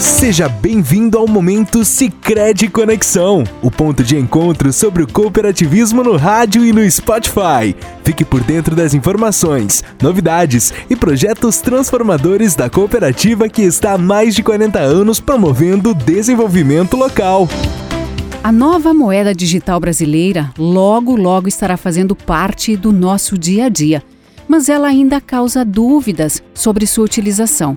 Seja bem-vindo ao momento Sicredi Conexão, o ponto de encontro sobre o cooperativismo no rádio e no Spotify. Fique por dentro das informações, novidades e projetos transformadores da cooperativa que está há mais de 40 anos promovendo o desenvolvimento local. A nova moeda digital brasileira logo logo estará fazendo parte do nosso dia a dia, mas ela ainda causa dúvidas sobre sua utilização.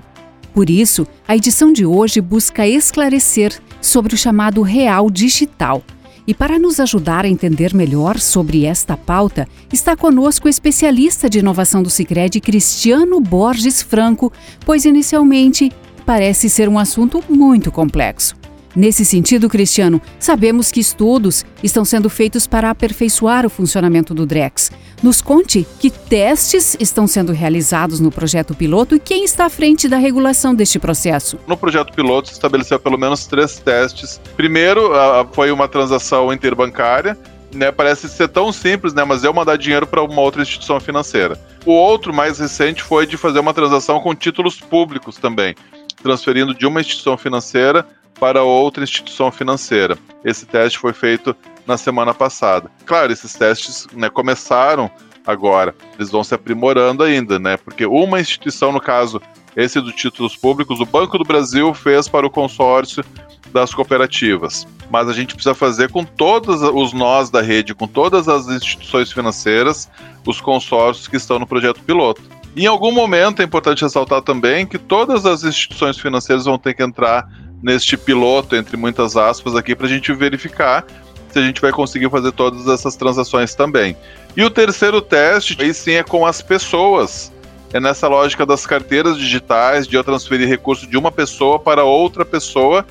Por isso, a edição de hoje busca esclarecer sobre o chamado real digital. E para nos ajudar a entender melhor sobre esta pauta, está conosco o especialista de inovação do Sicredi, Cristiano Borges Franco, pois inicialmente parece ser um assunto muito complexo. Nesse sentido, Cristiano, sabemos que estudos estão sendo feitos para aperfeiçoar o funcionamento do DREX. Nos conte que testes estão sendo realizados no projeto piloto e quem está à frente da regulação deste processo. No projeto piloto se estabeleceu pelo menos três testes. Primeiro, foi uma transação interbancária, né, parece ser tão simples, né, mas é eu mandar dinheiro para uma outra instituição financeira. O outro, mais recente, foi de fazer uma transação com títulos públicos também, transferindo de uma instituição financeira para outra instituição financeira. Esse teste foi feito na semana passada. Claro, esses testes né, começaram agora, eles vão se aprimorando ainda, né? Porque uma instituição, no caso, esse do títulos públicos, o Banco do Brasil fez para o consórcio das cooperativas. Mas a gente precisa fazer com todos os nós da rede, com todas as instituições financeiras, os consórcios que estão no projeto piloto. em algum momento é importante ressaltar também que todas as instituições financeiras vão ter que entrar neste piloto, entre muitas aspas, aqui, para a gente verificar se a gente vai conseguir fazer todas essas transações também. E o terceiro teste, aí sim, é com as pessoas. É nessa lógica das carteiras digitais, de eu transferir recurso de uma pessoa para outra pessoa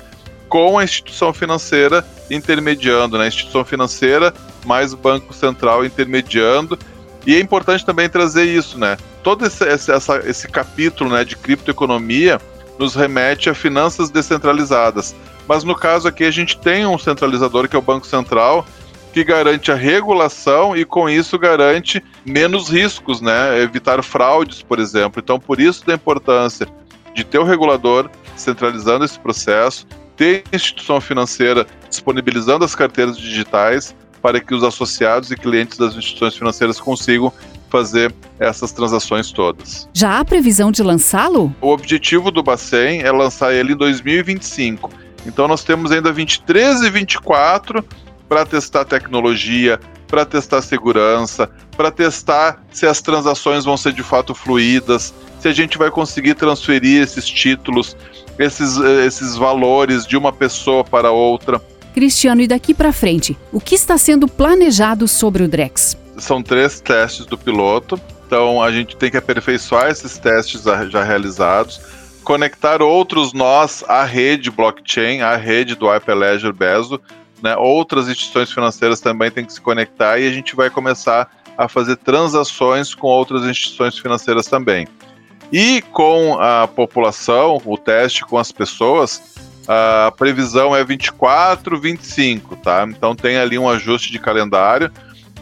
com a instituição financeira intermediando, né? Instituição financeira mais Banco Central intermediando. E é importante também trazer isso, né? Todo esse, esse, essa, esse capítulo né, de criptoeconomia nos remete a finanças descentralizadas. Mas no caso aqui a gente tem um centralizador que é o Banco Central, que garante a regulação e com isso garante menos riscos, né? Evitar fraudes, por exemplo. Então, por isso da importância de ter o regulador centralizando esse processo, ter a instituição financeira disponibilizando as carteiras digitais para que os associados e clientes das instituições financeiras consigam fazer essas transações todas. Já há previsão de lançá-lo? O objetivo do Bacen é lançar ele em 2025. Então nós temos ainda 23 e 24 para testar tecnologia, para testar segurança, para testar se as transações vão ser de fato fluídas, se a gente vai conseguir transferir esses títulos, esses, esses valores de uma pessoa para outra. Cristiano, e daqui para frente, o que está sendo planejado sobre o Drex? São três testes do piloto, então a gente tem que aperfeiçoar esses testes já realizados, conectar outros nós à rede blockchain, à rede do Hyperledger Bezo, né? Outras instituições financeiras também têm que se conectar e a gente vai começar a fazer transações com outras instituições financeiras também. E com a população, o teste com as pessoas, a previsão é 24, 25, tá? Então tem ali um ajuste de calendário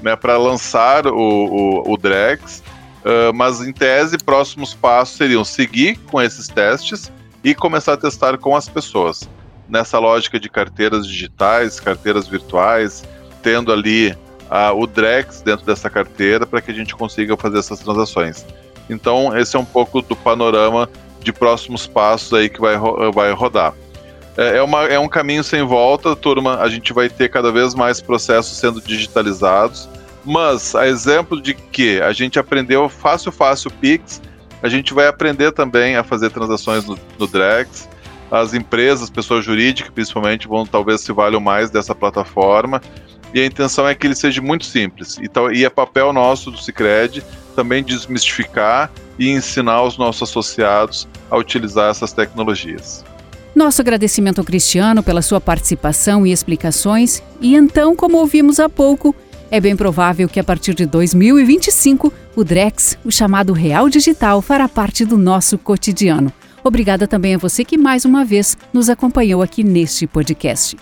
né, para lançar o, o, o Drex, uh, mas em tese, próximos passos seriam seguir com esses testes e começar a testar com as pessoas. Nessa lógica de carteiras digitais, carteiras virtuais, tendo ali uh, o Drex dentro dessa carteira para que a gente consiga fazer essas transações. Então, esse é um pouco do panorama de próximos passos aí que vai, vai rodar. É, é, uma, é um caminho sem volta, turma. A gente vai ter cada vez mais processos sendo digitalizados. Mas, a exemplo de que a gente aprendeu fácil, fácil Pix, a gente vai aprender também a fazer transações no, no Drex. As empresas, pessoas jurídicas principalmente, vão talvez se valham mais dessa plataforma. E a intenção é que ele seja muito simples. E, e é papel nosso do Cicred também desmistificar e ensinar os nossos associados a utilizar essas tecnologias. Nosso agradecimento ao Cristiano pela sua participação e explicações. E então, como ouvimos há pouco, é bem provável que a partir de 2025 o Drex, o chamado Real Digital, fará parte do nosso cotidiano. Obrigada também a você que mais uma vez nos acompanhou aqui neste podcast.